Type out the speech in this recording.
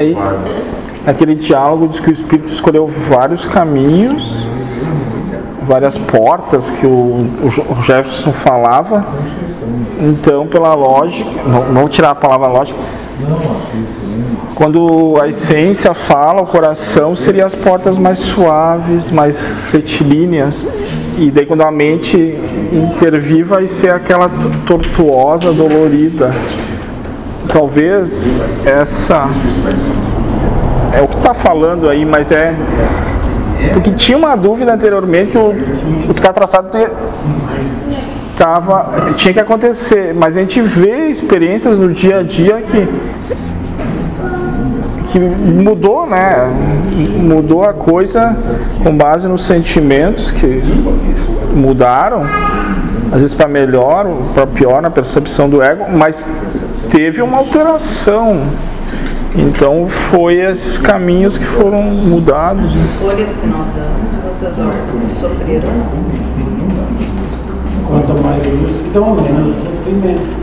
Aí, aquele diálogo diz que o Espírito escolheu vários caminhos, várias portas que o, o Jefferson falava. Então, pela lógica, não, tirar a palavra lógica, quando a essência fala, o coração seria as portas mais suaves, mais retilíneas. E daí quando a mente intervir vai ser aquela tortuosa, dolorida. Talvez essa está falando aí, mas é porque tinha uma dúvida anteriormente que o, o que está traçado tava, tinha que acontecer, mas a gente vê experiências no dia a dia que que mudou, né? Mudou a coisa com base nos sentimentos que mudaram, às vezes para melhor, para pior na percepção do ego, mas teve uma alteração. Então foi esses caminhos que foram mudados. As escolhas que nós damos, vocês órgãos sofreram. Quanto mais isso, então menos sofrimento.